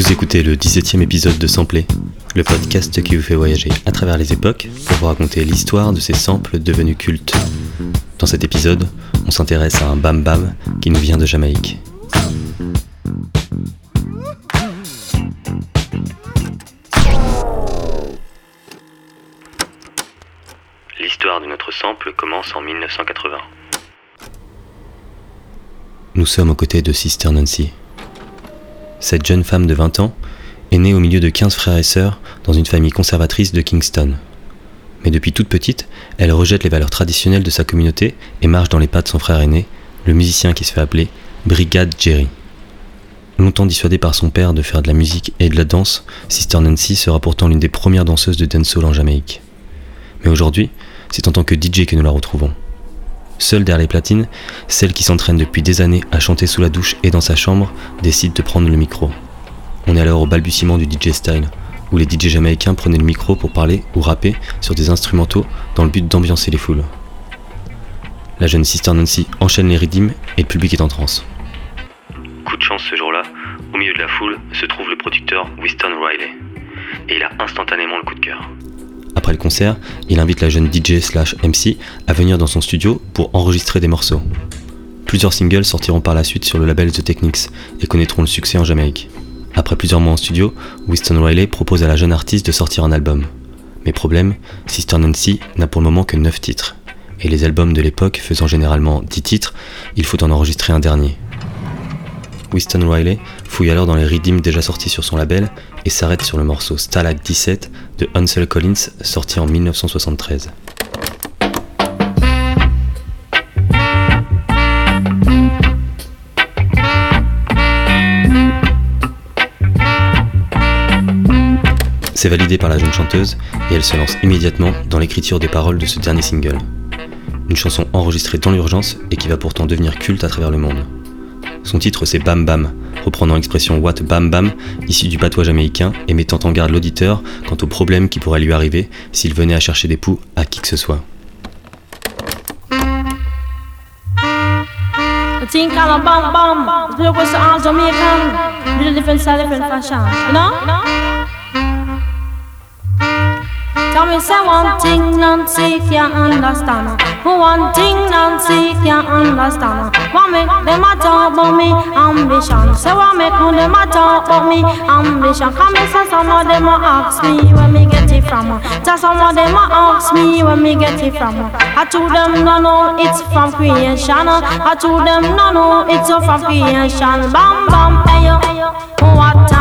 Vous écoutez le 17e épisode de Sampler, le podcast qui vous fait voyager à travers les époques pour vous raconter l'histoire de ces samples devenus cultes. Dans cet épisode, on s'intéresse à un Bam Bam qui nous vient de Jamaïque. L'histoire de notre sample commence en 1980. Nous sommes aux côtés de Sister Nancy. Cette jeune femme de 20 ans est née au milieu de 15 frères et sœurs dans une famille conservatrice de Kingston. Mais depuis toute petite, elle rejette les valeurs traditionnelles de sa communauté et marche dans les pas de son frère aîné, le musicien qui se fait appeler Brigade Jerry. Longtemps dissuadée par son père de faire de la musique et de la danse, Sister Nancy sera pourtant l'une des premières danseuses de dancehall en Jamaïque. Mais aujourd'hui, c'est en tant que DJ que nous la retrouvons. Seule derrière les platines, celle qui s'entraîne depuis des années à chanter sous la douche et dans sa chambre décide de prendre le micro. On est alors au balbutiement du DJ style, où les DJ jamaïcains prenaient le micro pour parler ou rapper sur des instrumentaux dans le but d'ambiancer les foules. La jeune Sister Nancy enchaîne les rythmes et le public est en transe. Coup de chance ce jour-là, au milieu de la foule se trouve le producteur Winston Riley. Et il a instantanément le coup de cœur. Concert, il invite la jeune DJ slash MC à venir dans son studio pour enregistrer des morceaux. Plusieurs singles sortiront par la suite sur le label The Technics et connaîtront le succès en Jamaïque. Après plusieurs mois en studio, Winston Riley propose à la jeune artiste de sortir un album. Mais problème, Sister Nancy n'a pour le moment que 9 titres. Et les albums de l'époque faisant généralement 10 titres, il faut en enregistrer un dernier. Winston Riley fouille alors dans les rythmes déjà sortis sur son label et s'arrête sur le morceau Stalag 17 de Ansel Collins sorti en 1973. C'est validé par la jeune chanteuse et elle se lance immédiatement dans l'écriture des paroles de ce dernier single. Une chanson enregistrée dans l'urgence et qui va pourtant devenir culte à travers le monde. Son titre c'est Bam Bam, reprenant l'expression What Bam Bam, issue du patois jamaïcain et mettant en garde l'auditeur quant aux problèmes qui pourraient lui arriver s'il venait à chercher des poux à qui que ce soit. Tell me say one thing Nancy can't understand. One thing Nancy can't understand. What make them a talk about me ambition? Say what make them a talk about me ambition? Come and say some of them a ask me where me get it from. Tell some of them a ask me where me get it from. I told them no no it's from creation. I told them no no it's from creation. Bam bam hey yo, what a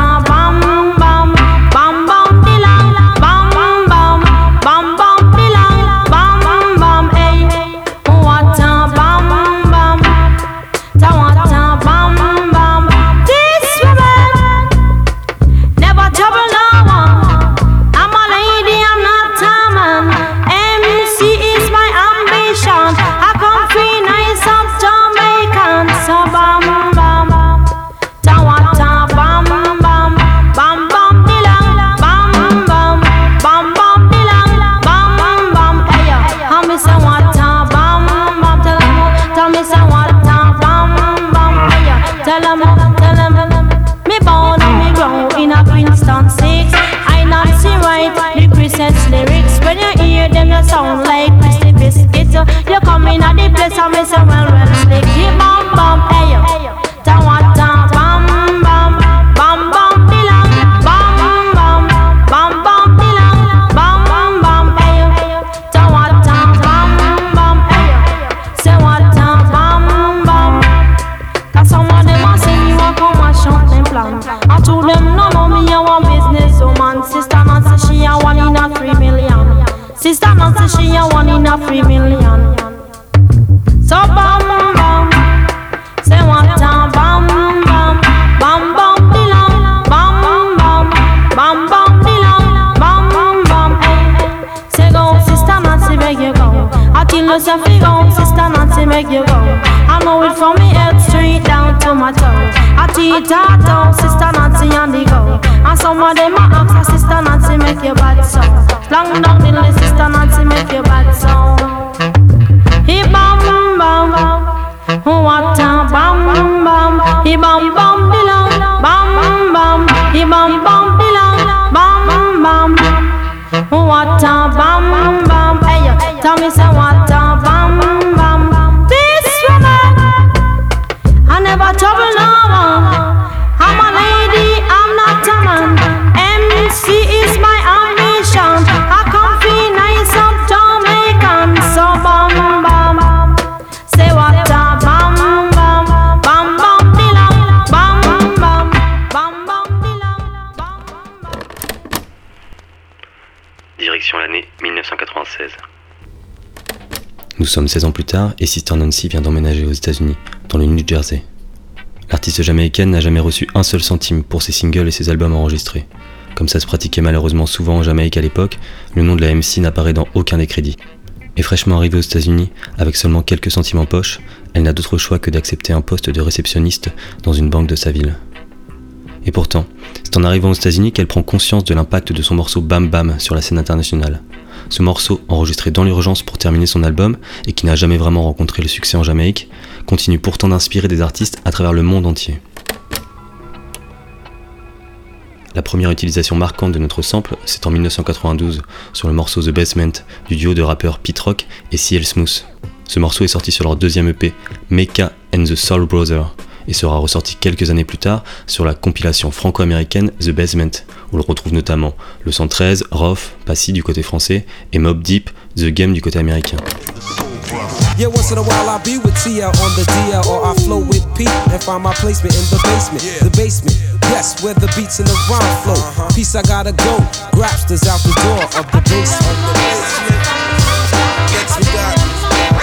Diamond say she a one in a three million. So bam bam, say what time bam bam, bam bam dilam, bam bam, bam bam dilam, bam bam. Hey, say go sister Nancy make you go. I tell you say fi go sister Nancy make you go. I know it from me head tomato. I teach that though, sister Nancy and the go. And some of them are after sister Nancy make your bad song. Long down the list, sister Nancy make your bad song. He bam bam bam, what a bam bam. He bam bam belong, bam bam. He bam bam belong, bam bam. What a bam bam. Hey, tell me someone. Et Sister Nancy vient d'emménager aux États-Unis, dans le New Jersey. L'artiste jamaïcaine n'a jamais reçu un seul centime pour ses singles et ses albums enregistrés. Comme ça se pratiquait malheureusement souvent en Jamaïque à l'époque, le nom de la MC n'apparaît dans aucun des crédits. Et fraîchement arrivée aux États-Unis, avec seulement quelques centimes en poche, elle n'a d'autre choix que d'accepter un poste de réceptionniste dans une banque de sa ville. Et pourtant, c'est en arrivant aux États-Unis qu'elle prend conscience de l'impact de son morceau Bam Bam sur la scène internationale. Ce morceau, enregistré dans l'urgence pour terminer son album et qui n'a jamais vraiment rencontré le succès en Jamaïque, continue pourtant d'inspirer des artistes à travers le monde entier. La première utilisation marquante de notre sample, c'est en 1992 sur le morceau The Basement du duo de rappeurs Pete Rock et CL Smooth. Ce morceau est sorti sur leur deuxième EP, Mecca and the Soul Brother, et sera ressorti quelques années plus tard sur la compilation franco-américaine The Basement, où l'on retrouve notamment le 113, Roth, Passy du côté français, et Mob Deep, The Game du côté américain. Yeah, once in a while I'll be with TL on the DL or I flow with Pete and find my placement in the basement. Yeah. The basement, yes, where the beats and the rhyme flow. Peace, I gotta go. Grapsters out the door of the basement. Next we got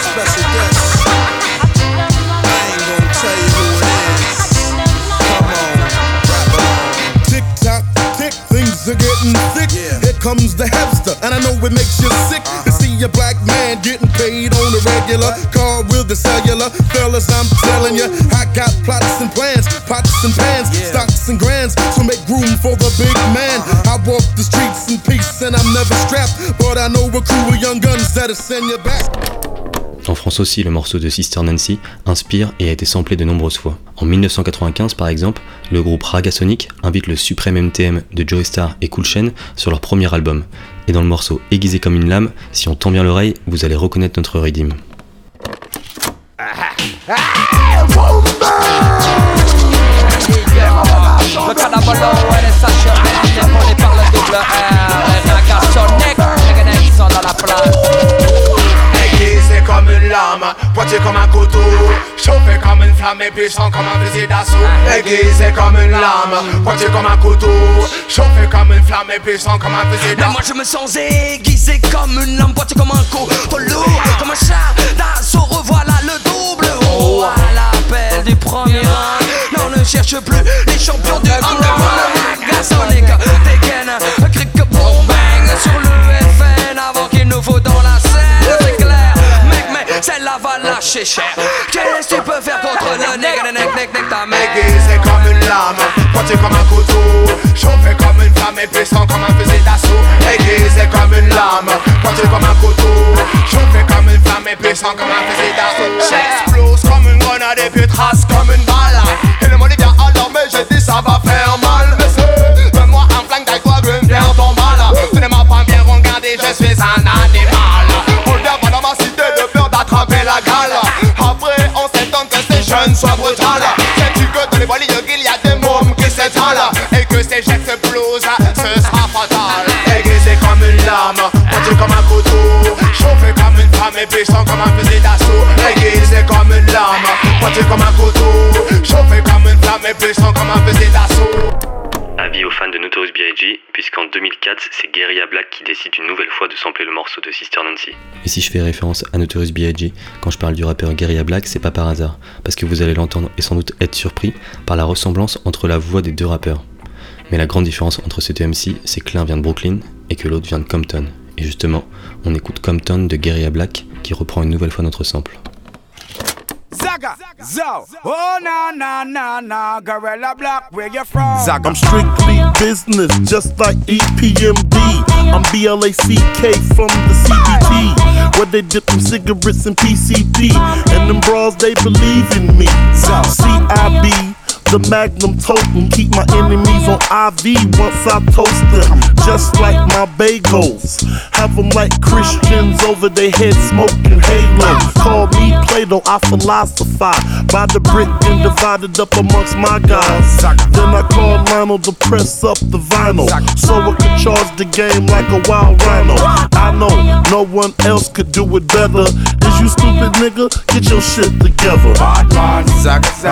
special guest. Are getting thick. Yeah. Here comes the hamster, and I know it makes you sick. Uh-huh a black man getting paid on the regular. Car with the cellular. Fellas, I'm telling you, I got plots and plans, pots and pans, stocks and grands to make room for the big man. I walk the streets in peace and I'm never strapped, but I know a crew of young guns that'll send you back. En France aussi, le morceau de Sister Nancy inspire et a été samplé de nombreuses fois. En 1995, par exemple, le groupe Ragasonic invite le suprême MTM de Joey Star et Cool Chain sur leur premier album. Et dans le morceau Aiguisé comme une lame, si on tend bien l'oreille, vous allez reconnaître notre rythme. Lame, pointé comme un couteau, chauffé comme une flamme et puissant comme un fusil d'assaut. Aiguisé comme une lame, pointé comme un couteau, chauffé comme une flamme et puissant comme un fusil d'assaut. Moi je me sens aiguisé comme une lame, pointé comme un couteau lourd, comme un char d'assaut. Revoilà le double. Oh, à l'appel du premier rang, non ne cherche plus les champions du underground. Cher. Qu'est-ce que tu peux faire contre le nègre, nègre, nègre, nègre, ta mère? Aiguisé comme une lame, pointé comme un couteau, chauffé comme une flamme et puissant comme un fusil d'assaut. Aiguisé comme une lame, pointé comme un couteau, chauffé comme une flamme et puissant comme un fusil d'assaut. J'explose comme une grenade et puis trace comme une brutales. Sais-tu que dans les voiles il y a des mômes qui s'étalent et que ces gestes blues, ce sera fatal. Aiguisé comme une lame, pointu comme un couteau, chauffé comme une femme et puissant comme un fusil d'assaut. Aiguisé comme une lame, pointu comme un couteau, chauffé comme une flamme et puissant comme un fusil d'assaut. B.I.G., puisqu'en 2004, c'est Guerilla Black qui décide une nouvelle fois de sampler le morceau de Sister Nancy. Et si je fais référence à Notorious B.I.G. quand je parle du rappeur Guerilla Black, c'est pas par hasard, parce que vous allez l'entendre et sans doute être surpris par la ressemblance entre la voix des deux rappeurs. Mais la grande différence entre ces deux MC, c'est que l'un vient de Brooklyn et que l'autre vient de Compton. Et justement, on écoute Compton de Guerilla Black qui reprend une nouvelle fois notre sample. Zaga, Zo. Oh, na, na, na, na. Gorilla Black, where you from? Zaga. I'm strictly business, just like EPMD. I'm BLACK from the CPT. Where they dip them cigarettes in PCP. And them bras, they believe in me. CIB the magnum totem. Keep my enemies on IV once I toast them. Just like my bagels. Have them like Christians over their heads smoking halo. Call me Plato, I philosophize. By the brick and divided up amongst my guys. Then I call Lionel to press up the vinyl. So I could charge the game like a wild rhino. I know no one else could do it better. Is you stupid nigga? Get your shit together. Bad man,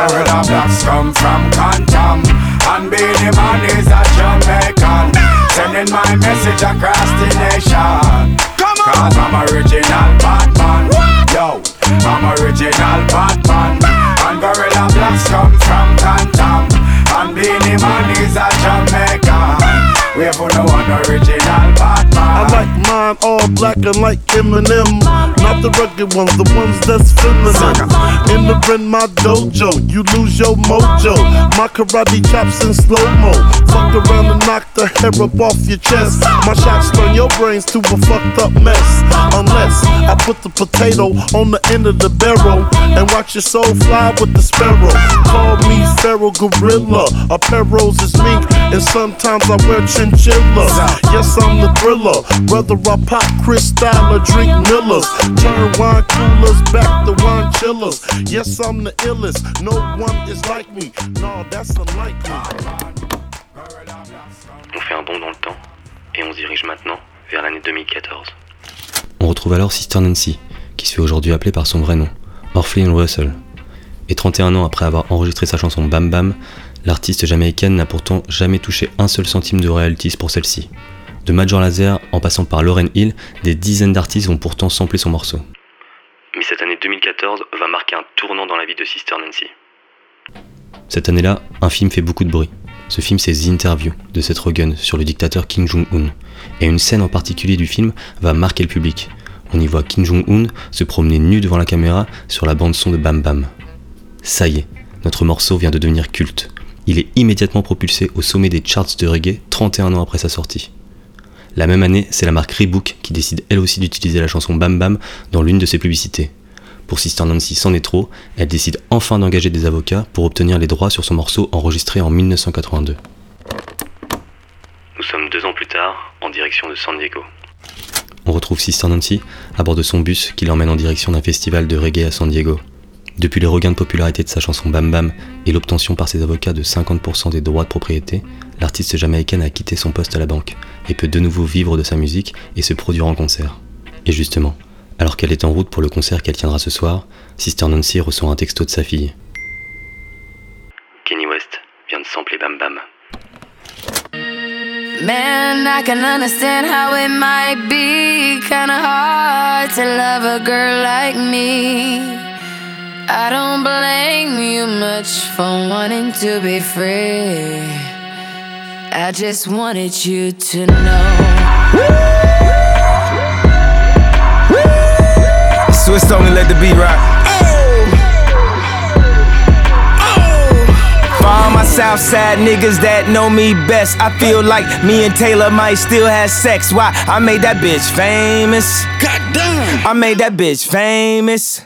Zaga, Zaga, Blacks come from Compton And Beenie Man is a Jamaican Sending my message across the nation. Cause I'm original Batman. Yo, I'm original Batman. And Guerilla Blacks come from Tantam. And Beenie Man is a Jamaican. We for the one original Batman. I like mine all black and like Eminem. Not the rugged ones, the ones that's feeling feminine. Entering my dojo, you lose your mojo. My karate chops in slow mo. Fuck around and knock the hair up off your chest. My shots turn your brains to a fucked up mess. Unless I put the potato on the end of the barrel and watch your soul fly with the sparrow. Call me feral gorilla. A Apparels is mink, and sometimes I wear chinchilla. Yes, I'm the thriller. Whether I pop Cristal or drink Millers, turn wine coolers back to wine chillers. Yes, I'm the illest. No one is like me. No, that's unlikely. On fait un bond dans le temps et on se dirige maintenant vers l'année 2014. On retrouve alors Sister Nancy, qui se fait aujourd'hui appeler par son vrai nom, Orpheline Russell. Et 31 ans après avoir enregistré sa chanson Bam Bam, l'artiste jamaïcaine n'a pourtant jamais touché un seul centime de royalties pour celle-ci. De Major Lazer en passant par Lauren Hill, des dizaines d'artistes vont pourtant sampler son morceau. Mais cette année 2014 va marquer un tournant dans la vie de Sister Nancy. Cette année-là, un film fait beaucoup de bruit. Ce film, c'est The Interview de Seth Rogen sur le dictateur Kim Jong-un. Et une scène en particulier du film va marquer le public. On y voit Kim Jong-un se promener nu devant la caméra sur la bande-son de Bam Bam. Ça y est, notre morceau vient de devenir culte. Il est immédiatement propulsé au sommet des charts de reggae 31 ans après sa sortie. La même année, c'est la marque Reebok qui décide elle aussi d'utiliser la chanson Bam Bam dans l'une de ses publicités. Pour Sister Nancy, c'en est trop, elle décide enfin d'engager des avocats pour obtenir les droits sur son morceau enregistré en 1982. Nous sommes deux ans plus tard, en direction de San Diego. On retrouve Sister Nancy à bord de son bus qui l'emmène en direction d'un festival de reggae à San Diego. Depuis le regain de popularité de sa chanson Bam Bam et l'obtention par ses avocats de 50% des droits de propriété, l'artiste jamaïcaine a quitté son poste à la banque et peut de nouveau vivre de sa musique et se produire en concert. Et justement, alors qu'elle est en route pour le concert qu'elle tiendra ce soir, Sister Nancy reçoit un texto de sa fille. Kenny West vient de sampler Bam Bam. Man, I can understand how it might be kinda hard to love a girl like me. I don't blame you much for wanting to be free. I just wanted you to know. Swiss only let the beat rock. For all my Southside niggas that know me best, I feel like me and Taylor might still have sex. Why? I made that bitch famous. Goddamn. I made that bitch famous.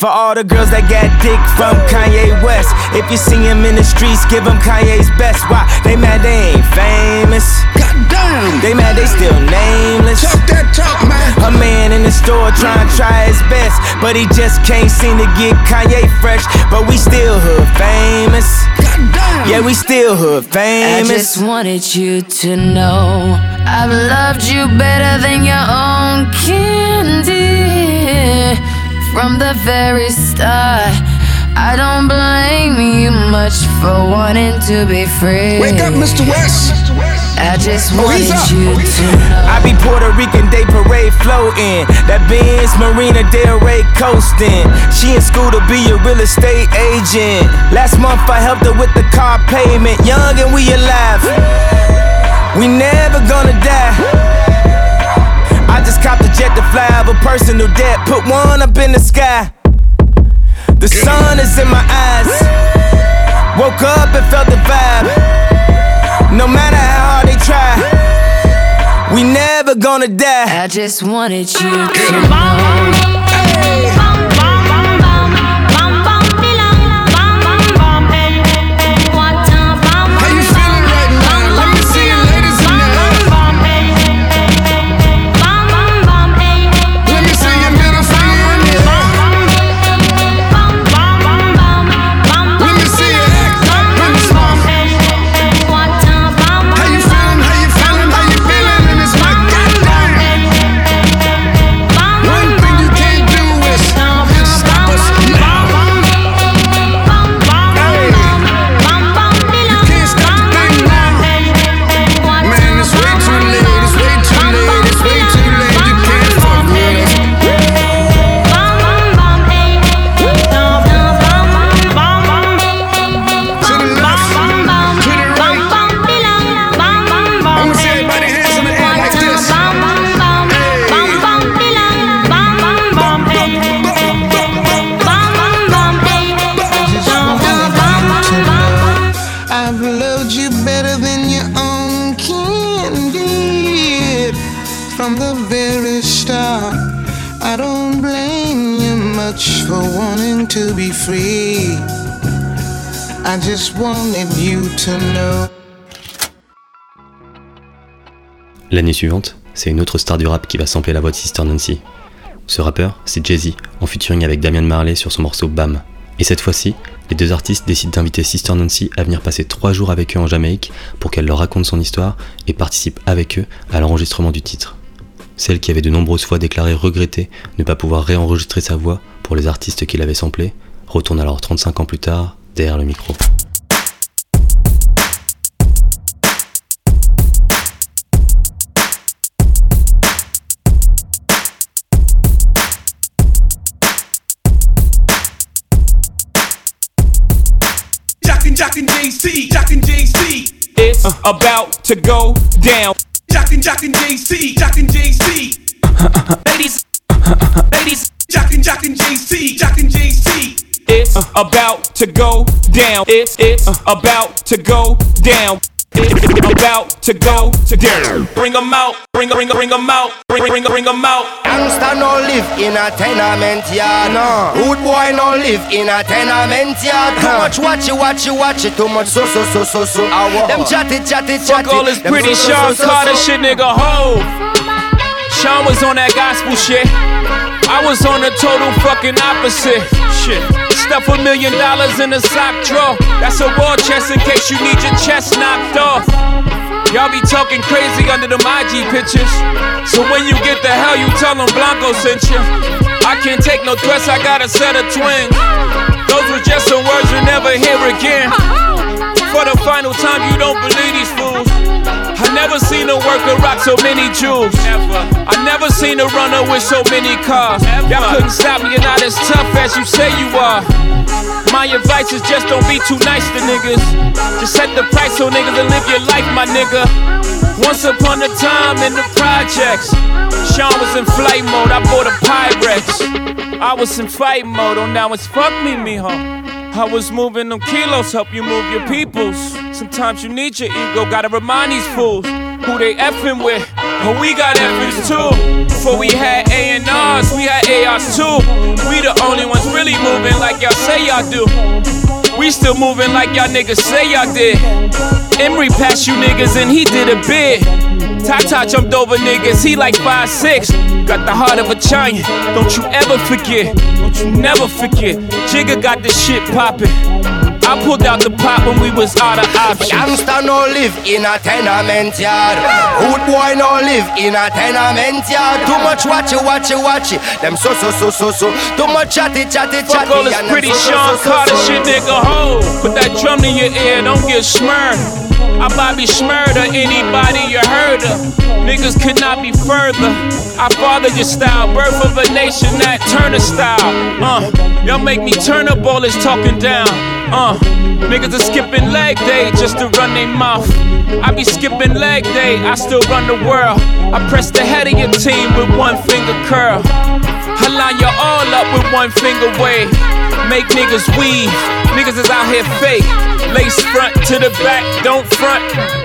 For all the girls that got dick from Kanye West. If you see him in the streets, give him Kanye's best. Why? They mad they ain't famous. Goddamn. They mad they still nameless. Talk that talk, man. A man in the store trying to try his best. But he just can't seem to get Kanye fresh. But we still hood famous. Goddamn. Yeah, we still hood famous. I just wanted you to know I've loved you better than your own candy from the very start. I don't blame you much for wanting to be free. Wake up, Mr. West. I just Oh, wanted he's up. you oh, to know. I be Puerto Rican Day Parade floating. That Benz Marina Del Rey coasting. She in school to be a real estate agent. Last month I helped her with the car payment. Young and we alive. We never gonna die. I just copped a jet to fly over personal debt. Put one up in the sky. The sun is in my eyes. Woke up and felt the vibe. No matter how hard they try, we never gonna die. I just wanted you to know. L'année suivante, c'est une autre star du rap qui va sampler la voix de Sister Nancy. Ce rappeur, c'est Jay-Z, en featuring avec Damian Marley sur son morceau Bam. Et cette fois-ci, les deux artistes décident d'inviter Sister Nancy à venir passer trois jours avec eux en Jamaïque pour qu'elle leur raconte son histoire et participe avec eux à l'enregistrement du titre. Celle qui avait de nombreuses fois déclaré regretter ne pas pouvoir réenregistrer sa voix pour les artistes qui l'avaient samplé, retourne alors 35 ans plus tard derrière le micro. Jockin' Jockin' JC, Jockin' JC. It's uh. about to go down. Jockin' Jockin' JC, Jockin' JC. ladies, ladies, Jockin' Jockin' JC, Jockin' JC. It's uh. about to go down. It's it's uh. about to go down. About to go to down. Bring 'em out, bring bring bring 'em out, bring bring bring 'em out. Youngster no live in a tenement yard, no. Good boy no live in a tenement yard. Too much watch it, watch it, watch it. Too much so so so so so. Awo. Them chatty chatty chatty. Fuck all this Them pretty so, so, Sean so, so, Carter so. shit, nigga. Ho. Sean was on that gospel shit. I was on the total fucking opposite shit. Stuff a million dollars in a sock drawer. That's a war chest in case you need your chest knocked off. Y'all be talking crazy under the IG pictures. So when you get the hell, you tell them Blanco sent you. I can't take no threats, I got a set of twins. Those were just some words you'll never hear again. For the final time, you don't believe these fools. I never seen a worker rock so many jewels. Ever. I never seen a runner with so many cars. Y'all couldn't stop me, you're not as tough as you say you are. My advice is just don't be too nice to niggas. Just set the price so niggas and live your life, my nigga. Once upon a time in the projects, Sean was in flight mode. I bought a Pyrex. I was in fight mode. Oh, now it's fuck me, mijo. I was moving them kilos, help you move your peoples. Sometimes you need your ego, gotta remind these fools who they effing with. But we got effings too. Before we had A&Rs, we had ARs too. We the only ones really moving like y'all say y'all do. We still moving like y'all niggas say y'all did. Emory passed you niggas and he did a bid. Tata jumped over niggas, he like 5'6. Got the heart of a giant, don't you ever forget. Don't you never forget. Jigga got this shit poppin'. I pulled out the pop when we was out of options. Youngster no live in a tenement yard. Hood boy no live in a tenement yard. Too much watch it, watch it, watch it. Them so so so so so. Too much chatty chatty chatty. Fuck all this pretty so, so, Sean so, so, Carter shit, nigga. Ho, put that drum in your ear, don't get smurred. I Bobby Shmurda, anybody you heard of. Niggas could not be further. I father your style, birth of a nation, that Turner style. Uh, y'all make me turn up all this talking down. Uh, niggas are skipping leg day just to run their mouth. I be skipping leg day, I still run the world. I press the head of your team with one finger curl. I line you all up with one finger wave. Make niggas weave. Niggas is out here fake. Lace front to the back, don't front.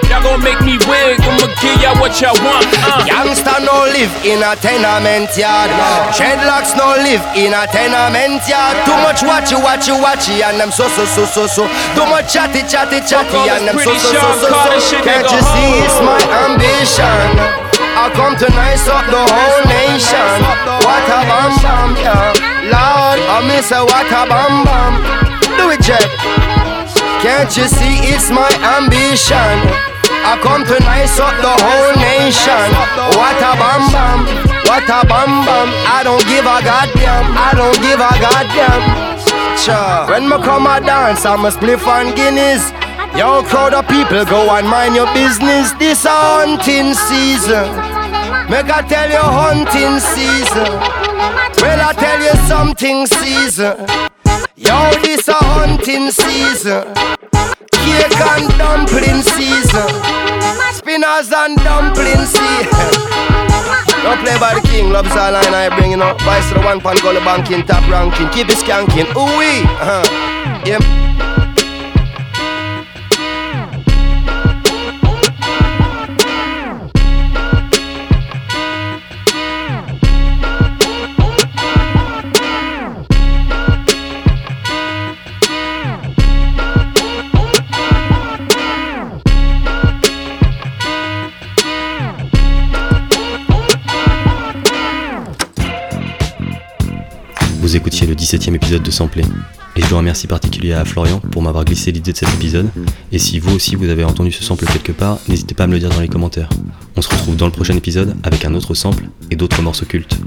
Y'all gon' make me wig. I'ma give y'all what y'all want. Uh. Youngster no live in a tenement yard. Dreadlocks no live in a tenement yard. Too much watch it, watch it, watch it, and them so so so so so. Too much chatty chatty chatty, and them so so so so so. Can't you see it's my ambition? I come to nice up the whole nation. What a bam bam, yeah. Lord, I miss a what a bam bam. Do it, Jack. Can't you see it's my ambition? I come to nice up the whole nation. What a bam bam, what a bam bam. I don't give a goddamn, I don't give a goddamn. Cha. When me come a dance, I'm a spliff on Guinness. Yo, crowd of people, go and mind your business. This hunting season. Make I tell you hunting season. Well, I tell you something season. Yo, this a hunting season. Cake and dumpling season. Spinners and dumpling season. Don't play by the king, love's all line I bring, you know. Vice to the one go the banking, top ranking, keep it skanking. Ooh wee, uh-huh. yeah. Vous écoutiez le 17ème épisode de Samplé. Et je dois un merci particulier à Florian pour m'avoir glissé l'idée de cet épisode. Et si vous aussi vous avez entendu ce sample quelque part, n'hésitez pas à me le dire dans les commentaires. On se retrouve dans le prochain épisode avec un autre sample et d'autres morceaux cultes.